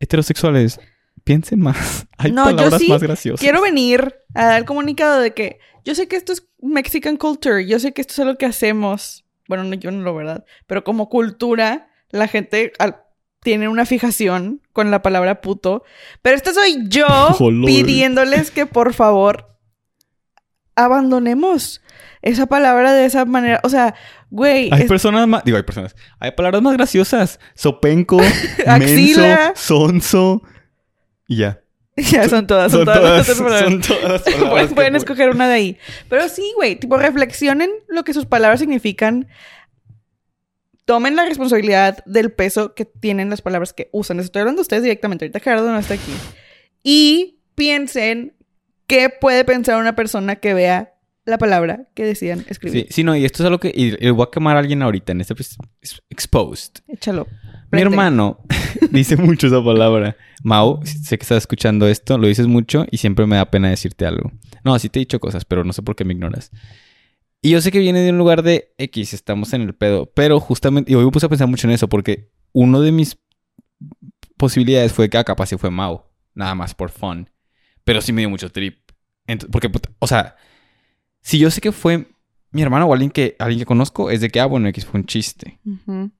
Speaker 1: Heterosexuales, piensen más. Hay
Speaker 2: No, yo
Speaker 1: palabras
Speaker 2: sí
Speaker 1: más graciosas.
Speaker 2: Quiero venir a dar comunicado de que yo sé que esto es Mexican culture, yo sé que esto es algo que hacemos. Bueno, no, yo no lo verdad, pero como cultura, la gente al- tienen una fijación con la palabra puto. Pero esta soy yo
Speaker 1: Oh,
Speaker 2: pidiéndoles que por favor abandonemos esa palabra de esa manera. O sea, güey,
Speaker 1: Hay
Speaker 2: es-
Speaker 1: personas más... Digo, hay personas. Hay palabras más graciosas. Sopenco, menso,
Speaker 2: Axila.
Speaker 1: sonso. Y ya.
Speaker 2: ya son todas, son,
Speaker 1: Son
Speaker 2: todas,
Speaker 1: todas,
Speaker 2: palabras.
Speaker 1: son todas palabras
Speaker 2: pueden, escoger una de ahí. Pero sí, güey, tipo reflexionen lo que sus palabras significan. Tomen la responsabilidad del peso que tienen las palabras que usan. Les estoy hablando a ustedes directamente. Ahorita Gerardo no está aquí. Y piensen qué puede pensar una persona que vea la palabra que decían
Speaker 1: Sí,
Speaker 2: escribir.
Speaker 1: sí, no, y esto es algo que... Y, y voy a quemar a alguien ahorita en este... pues, Exposed.
Speaker 2: Échalo.
Speaker 1: Mi hermano dice mucho esa palabra. Mau, sé que estás escuchando esto, lo dices mucho y siempre me da pena decirte algo. No, sí te he dicho cosas, pero no sé por qué me ignoras. Y yo sé que viene de un lugar de X, estamos en el pedo, pero justamente, y hoy me puse a pensar mucho en eso porque uno de mis posibilidades fue que ah, capaz sí fue Mau, nada más por fun. Pero sí me dio mucho trip. Porque, o sea, si yo sé que fue mi hermano o alguien que, alguien que conozco, es de que, ah, bueno, X fue un chiste.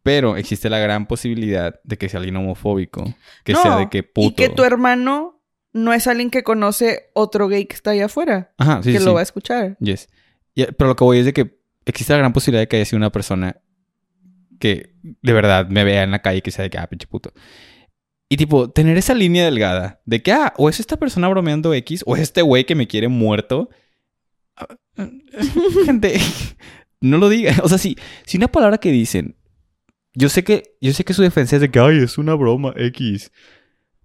Speaker 1: Pero existe la gran posibilidad de que sea alguien homofóbico. Que
Speaker 2: No,
Speaker 1: sea de que puto.
Speaker 2: Y que tu hermano no es alguien que conoce otro gay que está allá afuera.
Speaker 1: Ajá, sí,
Speaker 2: que
Speaker 1: sí,
Speaker 2: lo
Speaker 1: sí.
Speaker 2: va a escuchar.
Speaker 1: Yes. Y- pero lo que voy es de que existe la gran posibilidad de que haya sido una persona que de verdad me vea en la calle y que sea de que, ah, pinche puto. Y tipo, tener esa línea delgada de que, ah, o es esta persona bromeando X, o es este güey que me quiere muerto. Gente, no lo digan. O sea, si, si una palabra que dicen, yo sé que, yo sé que su defensa es de que, ay, es una broma X.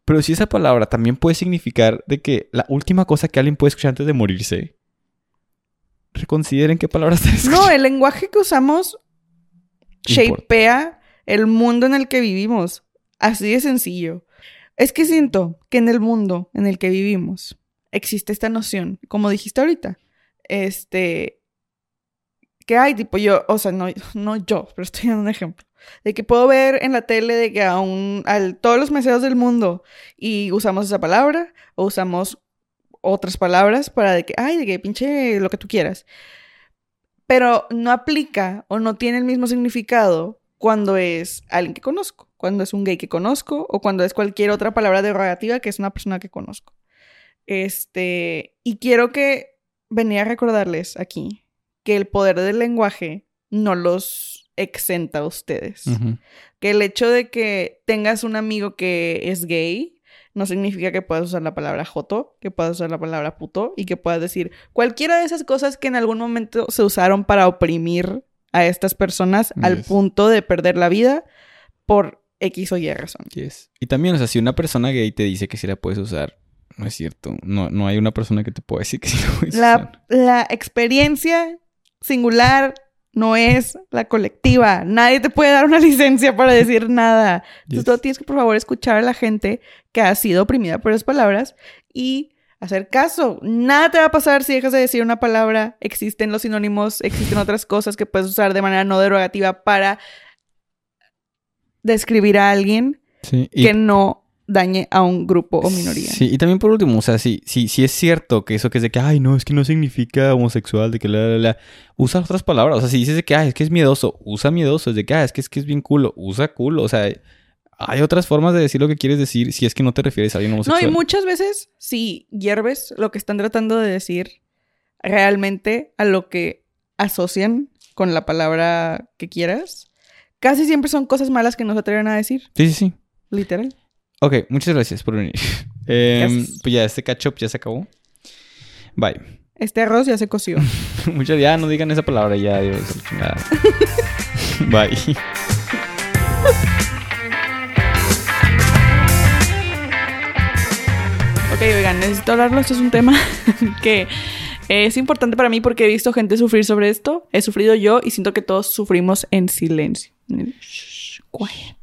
Speaker 1: Pero si esa palabra también puede significar de que la última cosa que alguien puede escuchar antes de morirse, reconsideren qué palabras están.
Speaker 2: No, el lenguaje que usamos shapea el mundo en el que vivimos. Así de sencillo. Es que siento que en el mundo en el que vivimos existe esta noción, como dijiste ahorita, este, que hay, tipo yo, o sea, no, no yo, pero estoy dando un ejemplo, de que puedo ver en la tele de que a, un, a todos los meseros del mundo y usamos esa palabra o usamos otras palabras para de que, ay, de que pinche lo que tú quieras. Pero no aplica o no tiene el mismo significado cuando es alguien que conozco, cuando es un gay que conozco o cuando es cualquier otra palabra derogativa que es una persona que conozco. Este, y quiero que venía a recordarles aquí que el poder del lenguaje no los exenta a ustedes. Que el hecho de que tengas un amigo que es gay no significa que puedas usar la palabra joto, que puedas usar la palabra puto y que puedas decir cualquiera de esas cosas que en algún momento se usaron para oprimir a estas personas al punto de perder la vida por X o Y razón.
Speaker 1: Yes. Y también, o sea, si una persona gay te dice que sí la puedes usar, no es cierto. No, no hay una persona que te pueda decir que sí la puedes usar.
Speaker 2: La experiencia singular no es la colectiva. Nadie te puede dar una licencia para decir nada. Entonces,
Speaker 1: Yes.
Speaker 2: tú tienes que, por favor, escuchar a la gente que ha sido oprimida por esas palabras y hacer caso. Nada te va a pasar si dejas de decir una palabra. Existen los sinónimos, existen otras cosas que puedes usar de manera no derogativa para describir a alguien
Speaker 1: Sí, y-
Speaker 2: que no dañe a un grupo o minoría.
Speaker 1: Sí, y también por último, o sea, si, si, si es cierto que eso que es de que, ay, no, es que no significa homosexual, de que la, la, la, usa otras palabras. O sea, si dices de que, ay, es que es miedoso, usa miedoso. Es de que, ah, es que es que es bien culo, usa culo. O sea, hay otras formas de decir lo que quieres decir si es que no te refieres a alguien
Speaker 2: No,
Speaker 1: homosexual.
Speaker 2: y muchas veces, si hierves lo que están tratando de decir realmente a lo que asocian con la palabra que quieras, casi siempre son cosas malas que no se atreven a decir,
Speaker 1: Sí, sí, sí.
Speaker 2: literal.
Speaker 1: Ok, muchas gracias por venir.
Speaker 2: Gracias.
Speaker 1: pues ya, este catch up ya se acabó. Bye.
Speaker 2: Este arroz ya se coció.
Speaker 1: Muchas ya no digan esa palabra ya, Dios, chingada. Bye.
Speaker 2: ok, oigan, necesito hablarlo. Esto es un tema que es importante para mí porque he visto gente sufrir sobre esto. He sufrido yo y siento que todos sufrimos en silencio. Shh, quiet.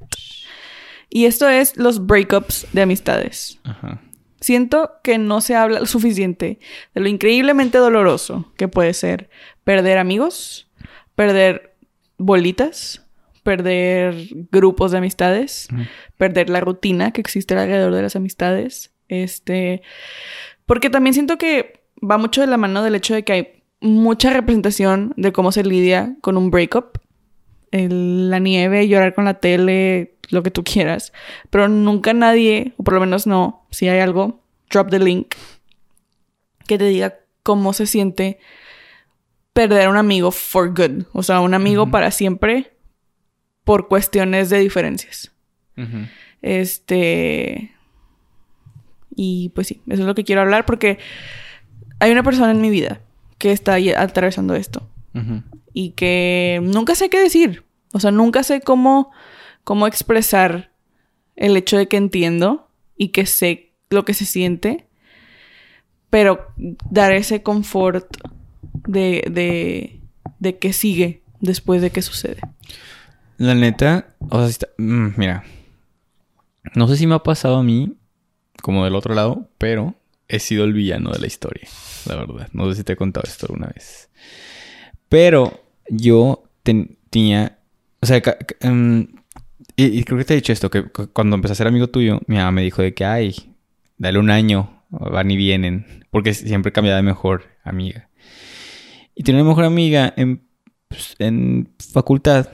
Speaker 2: Y esto es los breakups de amistades.
Speaker 1: Ajá.
Speaker 2: Siento que no se habla lo suficiente de lo increíblemente doloroso que puede ser perder amigos, perder bolitas, perder grupos de amistades, perder la rutina que existe alrededor de las amistades. Este, porque también siento que va mucho de la mano del hecho de que hay mucha representación de cómo se lidia con un breakup. El- la nieve, llorar con la tele, lo que tú quieras. Pero nunca nadie, o por lo menos no, si hay algo, drop the link, que te diga cómo se siente perder a un amigo for good. O sea, un amigo para siempre por cuestiones de diferencias. Este. Y pues sí, eso es lo que quiero hablar porque hay una persona en mi vida que está atravesando esto
Speaker 1: Ujú.
Speaker 2: Y que nunca sé qué decir. O sea, nunca sé cómo, cómo expresar el hecho de que entiendo y que sé lo que se siente, pero dar ese confort de, de, de que sigue después de que sucede.
Speaker 1: La neta, o sea, mm, mira, no sé si me ha pasado a mí como del otro lado, pero he sido el villano de la historia, la verdad. No sé si te he contado esto alguna vez. Pero yo ten- tenía, o sea, em, y, creo que te he dicho esto, que cu- cuando empecé a ser amigo tuyo, mi mamá me dijo de que, ay, dale un año, van y vienen, porque siempre cambiaba de mejor amiga. Y tenía una mejor amiga en, pues, en facultad,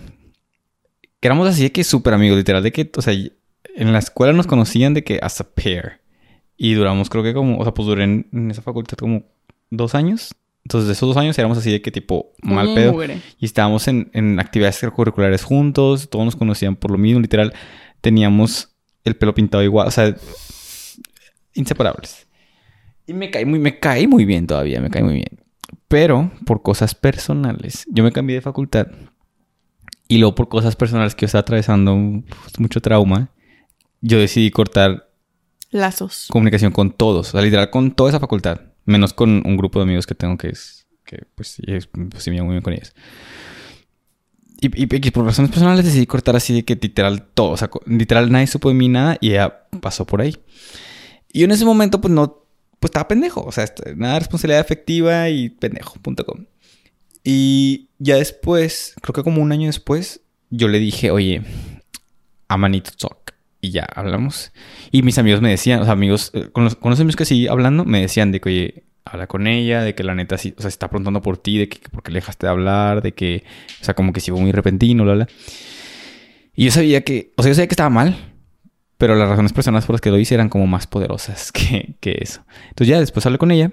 Speaker 1: que éramos así de que súper amigos, literal, de que, o sea, en la escuela nos conocían de que as a pair. Y duramos, creo que como, o sea, pues duré en esa facultad como dos años. Entonces, de esos dos años éramos así de que tipo mal pedo.
Speaker 2: mugre.
Speaker 1: Y estábamos en, en actividades curriculares juntos, todos nos conocían por lo mismo, literal. Teníamos el pelo pintado igual, o sea, inseparables. Y me cae muy, me cae muy bien todavía, me cae muy bien. Pero por cosas personales, yo me cambié de facultad. Y luego por cosas personales que yo estaba atravesando pues, mucho trauma, yo decidí cortar
Speaker 2: Lazos.
Speaker 1: comunicación con todos, o sea, literal con toda esa facultad, menos con un grupo de amigos que tengo que es que pues sí, es- pues, sí me llevo muy bien con ellos. Y, y, y por razones personales decidí cortar así de que literal todo, o sea, literal nadie supo de mí nada y ella pasó por ahí. Y en ese momento pues no, pues estaba pendejo, o sea, nada de responsabilidad efectiva y pendejo.com. Y ya después, creo que como un año después, yo le dije, oye, I'm need to talk. Y ya hablamos. Y mis amigos me decían, o sea, amigos, eh, con los, con los amigos que sí hablando, me decían de que, habla con ella, de que la neta o sea, se está preguntando por ti, de que por qué le dejaste de hablar, de que, o sea, como que sí fue muy repentino, bla, bla. Y yo sabía que, o sea, yo sabía que estaba mal, pero las razones personales por las que lo hice eran como más poderosas que, que eso. Entonces ya después hablé con ella.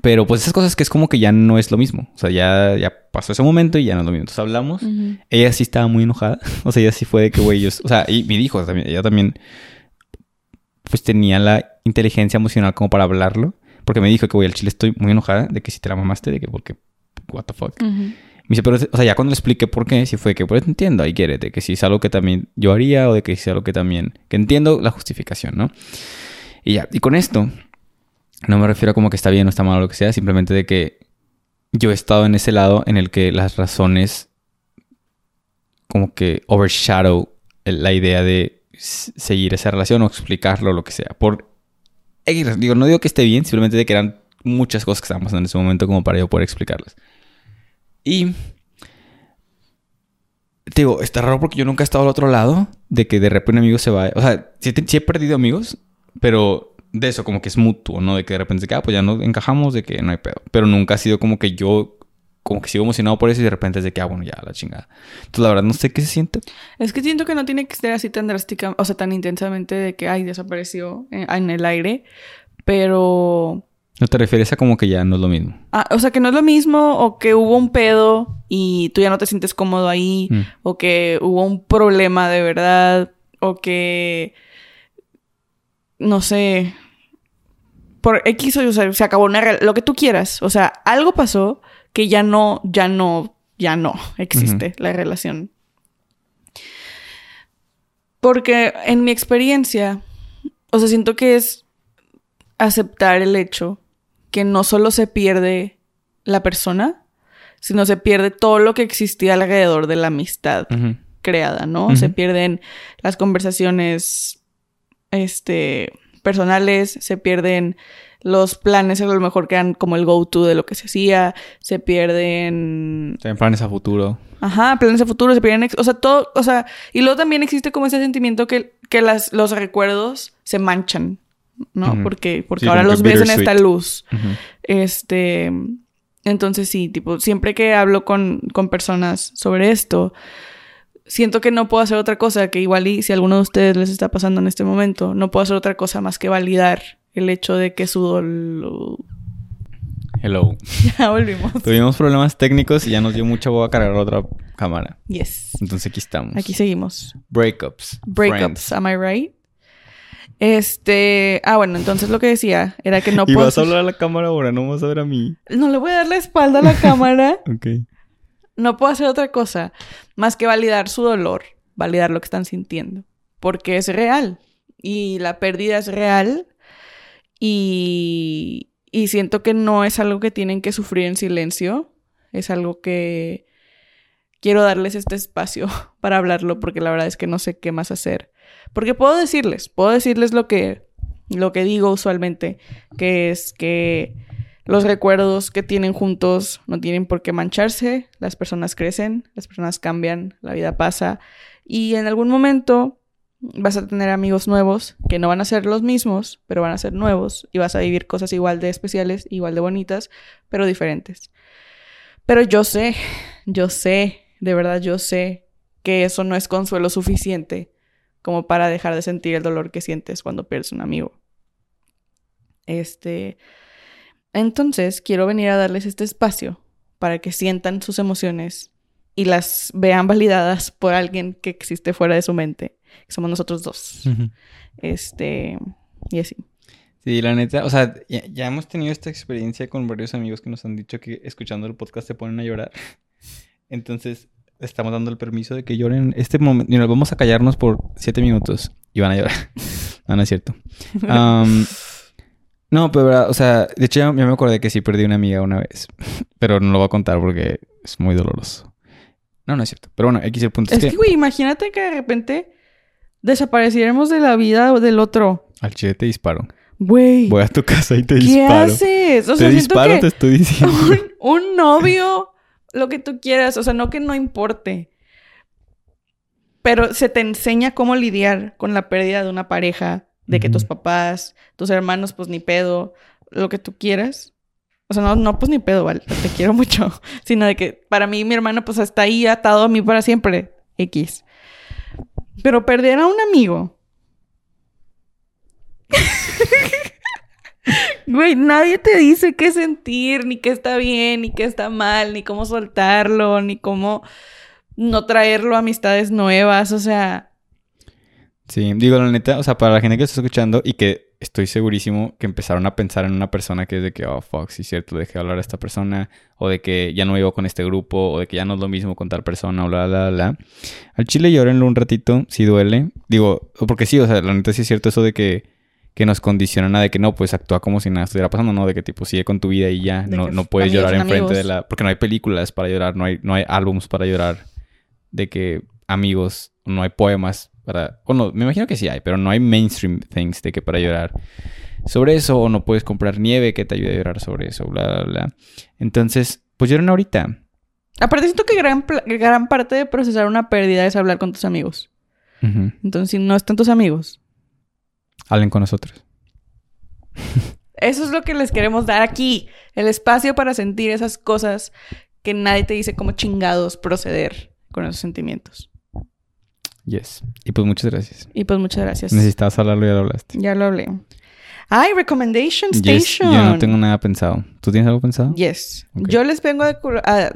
Speaker 1: Pero pues esas cosas que es como que ya no es lo mismo. O sea, ya, ya pasó ese momento y ya no es lo mismo. Entonces hablamos. Ella sí estaba muy enojada. O sea, ella sí fue de que, güey, yo... O sea, y me dijo también... Ella también... Pues tenía la inteligencia emocional como para hablarlo. Porque me dijo que, güey, al chile estoy muy enojada de que si te la mamaste, de que porque... What the fuck. Me dice, pero... O sea, ya cuando le expliqué por qué, sí fue que, pues entiendo, get it. De que si es algo que también yo haría o de que si es algo que también... Que entiendo la justificación, ¿no? Y ya. Y con esto... No me refiero a como que está bien o está mal o lo que sea. Simplemente de que... Yo he estado en ese lado en el que las razones como que overshadow la idea de seguir esa relación o explicarlo o lo que sea. Por digo, no digo que esté bien, simplemente de que eran muchas cosas que estaban pasando en ese momento como para yo poder explicarlas. Y te digo, está raro porque yo nunca he estado al otro lado de que de repente un amigo se va. O sea, sí he perdido amigos, pero de eso, como que es mutuo, ¿no? De que de repente, que, ah, pues ya no encajamos, de que no hay pedo. Pero nunca ha sido como que yo, como que sigo emocionado por eso y de repente es de que, ah, bueno, ya, la chingada. Entonces, la verdad, no sé qué se siente.
Speaker 2: Es que siento que no tiene que ser así tan drástica, o sea, tan intensamente de que, ay, desapareció en, en el aire, pero...
Speaker 1: ¿No te refieres a como que ya no es lo mismo?
Speaker 2: Ah, o sea, que no es lo mismo o que hubo un pedo y tú ya no te sientes cómodo ahí,
Speaker 1: Mm.
Speaker 2: o que hubo un problema de verdad, o que... No sé... Por X o sea, se acabó una... Lo que tú quieras. O sea, algo pasó que ya no, ya no, ya no existe la relación. Porque en mi experiencia, o sea, siento que es aceptar el hecho que no solo se pierde la persona, sino se pierde todo lo que existía alrededor de la amistad creada, ¿no? Se pierden las conversaciones este personales, se pierden los planes, a lo mejor quedan como el go-to de lo que se hacía, se pierden
Speaker 1: También planes a futuro.
Speaker 2: Ajá, planes de futuro, se pierden, o sea, todo, o sea, y luego también existe como ese sentimiento que, que las, los recuerdos se manchan, ¿no? Porque, porque
Speaker 1: Sí,
Speaker 2: ahora
Speaker 1: que
Speaker 2: los ves en esta luz. Este, Entonces sí, tipo, siempre que hablo con, con personas sobre esto, siento que no puedo hacer otra cosa, que igual y si a alguno de ustedes les está pasando en este momento, no puedo hacer otra cosa más que validar el hecho de que su dolor...
Speaker 1: Hello.
Speaker 2: Ya volvimos.
Speaker 1: Tuvimos problemas técnicos y ya nos dio mucha boba cargar otra cámara.
Speaker 2: Yes.
Speaker 1: Entonces aquí estamos.
Speaker 2: Aquí seguimos.
Speaker 1: Breakups.
Speaker 2: Breakups,
Speaker 1: Friends.
Speaker 2: am I right? Este, ah, bueno, entonces lo que decía era que no
Speaker 1: ¿Y
Speaker 2: puedo
Speaker 1: vas a hablar a la cámara ahora? ¿No vas a ver a mí?
Speaker 2: No le voy a dar la espalda a la cámara.
Speaker 1: Ok.
Speaker 2: No puedo hacer otra cosa más que validar su dolor, validar lo que están sintiendo, porque es real y la pérdida es real y, y siento que no es algo que tienen que sufrir en silencio, es algo que quiero darles este espacio para hablarlo porque la verdad es que no sé qué más hacer. Porque puedo decirles, puedo decirles lo que lo que digo usualmente, que es que los recuerdos que tienen juntos no tienen por qué mancharse, las personas crecen, las personas cambian, la vida pasa y en algún momento vas a tener amigos nuevos que no van a ser los mismos, pero van a ser nuevos y vas a vivir cosas igual de especiales, igual de bonitas, pero diferentes. Pero yo sé, yo sé, de verdad yo sé que eso no es consuelo suficiente como para dejar de sentir el dolor que sientes cuando pierdes un amigo. Este, entonces, quiero venir a darles este espacio para que sientan sus emociones y las vean validadas por alguien que existe fuera de su mente. que Somos nosotros dos. Este, y así.
Speaker 1: Sí, la neta, o sea, ya, ya hemos tenido esta experiencia con varios amigos que nos han dicho que escuchando el podcast se ponen a llorar. Entonces, estamos dando el permiso de que lloren en este momento. Y nos vamos a callarnos por siete minutos y van a llorar. no, no es cierto. Am, no, pero, verdad, o sea, de hecho, ya, me acordé que sí perdí una amiga una vez. Pero no lo voy a contar porque es muy doloroso. No, no es cierto. Pero bueno, X el punto
Speaker 2: Es que, güey, imagínate que de repente desapareciéramos de la vida del otro.
Speaker 1: al chile te disparo.
Speaker 2: Güey,
Speaker 1: Voy a tu casa y te
Speaker 2: ¿qué
Speaker 1: disparo.
Speaker 2: haces? O
Speaker 1: te
Speaker 2: sea,
Speaker 1: disparo,
Speaker 2: que
Speaker 1: te estoy diciendo.
Speaker 2: un, un novio, lo que tú quieras, o sea, no que no importe. Pero se te enseña cómo lidiar con la pérdida de una pareja, de que tus papás, tus hermanos, pues ni pedo, lo que tú quieras. O sea, no, no pues ni pedo, vale, te quiero mucho. Sino de que para mí mi hermano pues está ahí atado a mí para siempre. X. Pero perder a un amigo. Güey, nadie te dice qué sentir, ni qué está bien, ni qué está mal, ni cómo soltarlo, ni cómo no traerlo a amistades nuevas. O sea,
Speaker 1: Sí, digo la neta, o sea, para la gente que está escuchando y que estoy segurísimo que empezaron a pensar en una persona que es de que, oh, fuck, sí, cierto, dejé de hablar a esta persona, o de que ya no vivo con este grupo, o de que ya no es lo mismo con tal persona, o bla, bla, bla. Al chile llórenlo un ratito, si duele. Digo, porque sí, o sea, la neta sí es cierto eso de que, que nos condicionan a de que no, pues actúa como si nada estuviera pasando, no, de que tipo sigue con tu vida y ya,
Speaker 2: De
Speaker 1: no, no puedes llorar enfrente de la... Porque no hay películas para llorar, no hay, no hay álbums para llorar, de que amigos, no hay poemas para... O no, me imagino que sí hay, pero no hay mainstream things de que para llorar sobre eso, o no puedes comprar nieve que te ayude a llorar sobre eso, bla, bla, bla. Entonces, pues lloren ahorita.
Speaker 2: aparte siento que gran, gran parte de procesar una pérdida es hablar con tus amigos. Entonces, si no están tus amigos,
Speaker 1: Hablen con nosotros.
Speaker 2: Eso es lo que les queremos dar aquí. El espacio para sentir esas cosas que nadie te dice cómo chingados proceder con esos sentimientos.
Speaker 1: Yes. Y pues muchas gracias.
Speaker 2: Y pues muchas gracias.
Speaker 1: Necesitabas hablarlo ya lo hablaste.
Speaker 2: Ya lo hablé. Ay, Recommendation
Speaker 1: Yes,
Speaker 2: Station.
Speaker 1: yo no tengo nada pensado. ¿Tú tienes algo pensado?
Speaker 2: Yes. Yo les vengo a.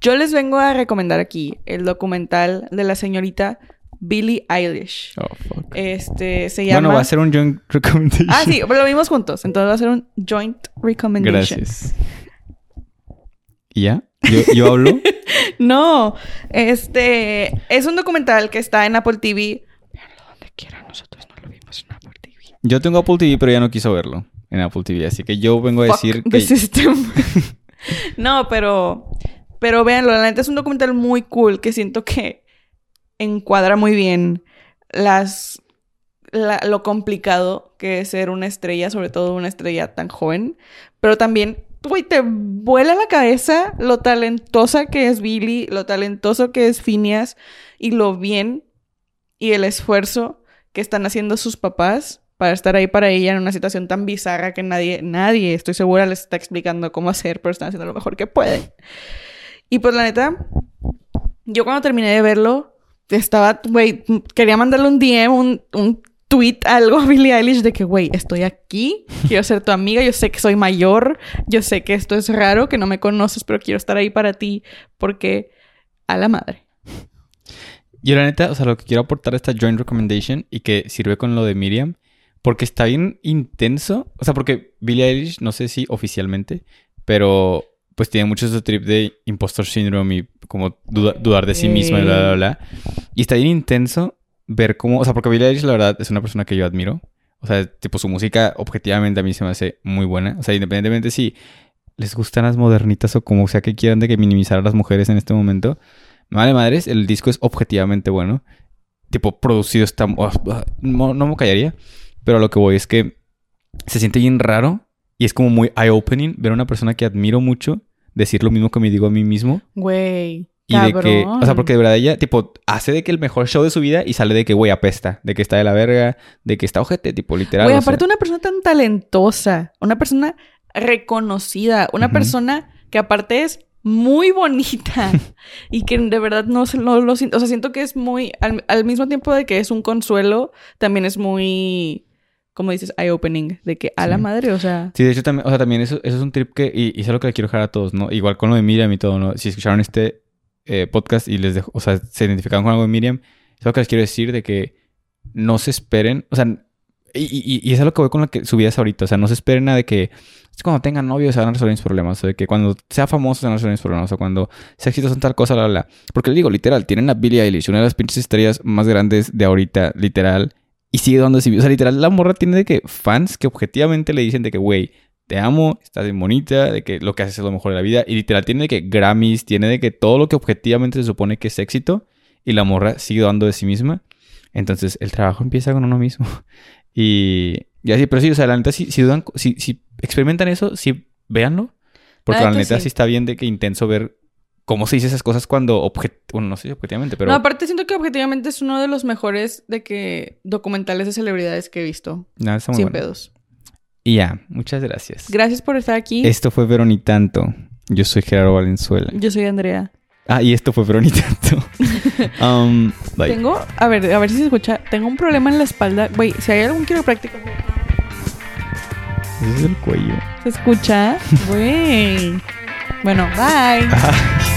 Speaker 2: Yo les vengo a recomendar aquí el documental de la señorita Billie Eilish.
Speaker 1: Oh, fuck.
Speaker 2: Este se llama.
Speaker 1: Bueno, va a ser un joint recommendation.
Speaker 2: Ah, sí, pero lo vimos juntos. Entonces va a ser un joint recommendation.
Speaker 1: Gracias. ¿Y ya? ¿Yo, yo hablo?
Speaker 2: No, este es un documental que está en Apple TV. Veanlo donde quieran, nosotros no lo vimos en Apple TV.
Speaker 1: Yo tengo Apple TV, pero ya no quiso verlo en Apple TV. Así que yo vengo a
Speaker 2: Fuck
Speaker 1: decir
Speaker 2: the
Speaker 1: que...
Speaker 2: system. no, pero pero véanlo, la neta es un documental muy cool que siento que encuadra muy bien las la- lo complicado que es ser una estrella, sobre todo una estrella tan joven, pero también güey, te vuela la cabeza lo talentosa que es Billy, lo talentoso que es Phineas y lo bien y el esfuerzo que están haciendo sus papás para estar ahí para ella en una situación tan bizarra que nadie, nadie, estoy segura, les está explicando cómo hacer, pero están haciendo lo mejor que pueden. Y pues la neta, yo cuando terminé de verlo, estaba, güey, quería mandarle un DM, un, un tweet, algo a Billie Eilish de que, güey, estoy aquí, quiero ser tu amiga, yo sé que soy mayor, yo sé que esto es raro, que no me conoces, pero quiero estar ahí para ti porque a la madre.
Speaker 1: Yo la neta, o sea, lo que quiero aportar a esta joint recommendation y que sirve con lo de Miriam, porque está bien intenso, o sea, porque Billie Eilish, no sé si oficialmente, pero pues tiene mucho ese trip de impostor syndrome y como dudar de sí misma y bla, bla, bla. Y está bien intenso ver cómo, o sea, porque Billie Eilish la verdad es una persona que yo admiro. O sea, tipo su música objetivamente a mí se me hace muy buena. O sea, independientemente si les gustan las modernitas o como sea que quieran de que minimizar a las mujeres en este momento. Vale madres, el disco es objetivamente bueno. Tipo, producido está... No, no me callaría. Pero lo que voy es que se siente bien raro y es como muy eye-opening ver a una persona que admiro mucho decir lo mismo que me digo a mí mismo.
Speaker 2: Güey.
Speaker 1: Y de que, o sea, porque de verdad ella, tipo, hace de que el mejor show de su vida y sale de que, güey, apesta, de que está de la verga, de que está ojete, tipo, literal.
Speaker 2: Güey, aparte una persona tan talentosa, una persona reconocida, una persona que aparte es muy bonita y que de verdad no, no lo siento, o sea, siento que es muy, al mismo tiempo de que es un consuelo, también es muy como dices, eye-opening, de que a la madre, o sea...
Speaker 1: Sí, de hecho también, o sea, también eso, eso es un trip que, y, y es algo que le quiero dejar a todos, ¿no? Igual con lo de Miriam y todo, ¿no? Si escucharon este eh, podcast y les dejo, o sea, se identificaron con algo de Miriam, es lo que les quiero decir de que no se esperen, o sea, y, y, y es algo que voy con lo que subías ahorita, o sea, no se esperen a de que cuando tengan novio se van a resolver mis problemas, o de que cuando sea famoso se van a resolver mis problemas, o cuando sea exitoso en tal cosa, la, la. Porque le digo, literal, tienen a Billie Eilish, una de las pinches estrellas más grandes de ahorita, literal, y sigue dando ese... O sea, literal, la morra tiene de que fans que objetivamente le dicen de que, güey, te amo, estás bien bonita, de que lo que haces es lo mejor de la vida. Y literal tiene de que Grammys, tiene de que todo lo que objetivamente se supone que es éxito. Y la morra sigue dando de sí misma. Entonces, el trabajo empieza con uno mismo. Y, y así, pero sí, o sea, la neta, si, si dudan, si, si experimentan eso, sí, véanlo. Porque la neta sí. sí está bien de que intenso ver cómo se dice esas cosas cuando bueno, no sé objetivamente, pero...
Speaker 2: No, aparte siento que objetivamente es uno de los mejores de que documentales de celebridades que he visto.
Speaker 1: Nada, está muy Sin pedos. Y ya, muchas gracias.
Speaker 2: Gracias por estar aquí.
Speaker 1: Esto fue Veronitanto. Yo soy Gerardo Valenzuela.
Speaker 2: Yo soy Andrea.
Speaker 1: Ah, y esto fue Veronitanto.
Speaker 2: um, Tengo, a ver, a ver si se escucha. Tengo un problema en la espalda. Güey, si hay algún quiropráctico.
Speaker 1: Ese es el cuello.
Speaker 2: ¿Se escucha? Güey. bueno, bye.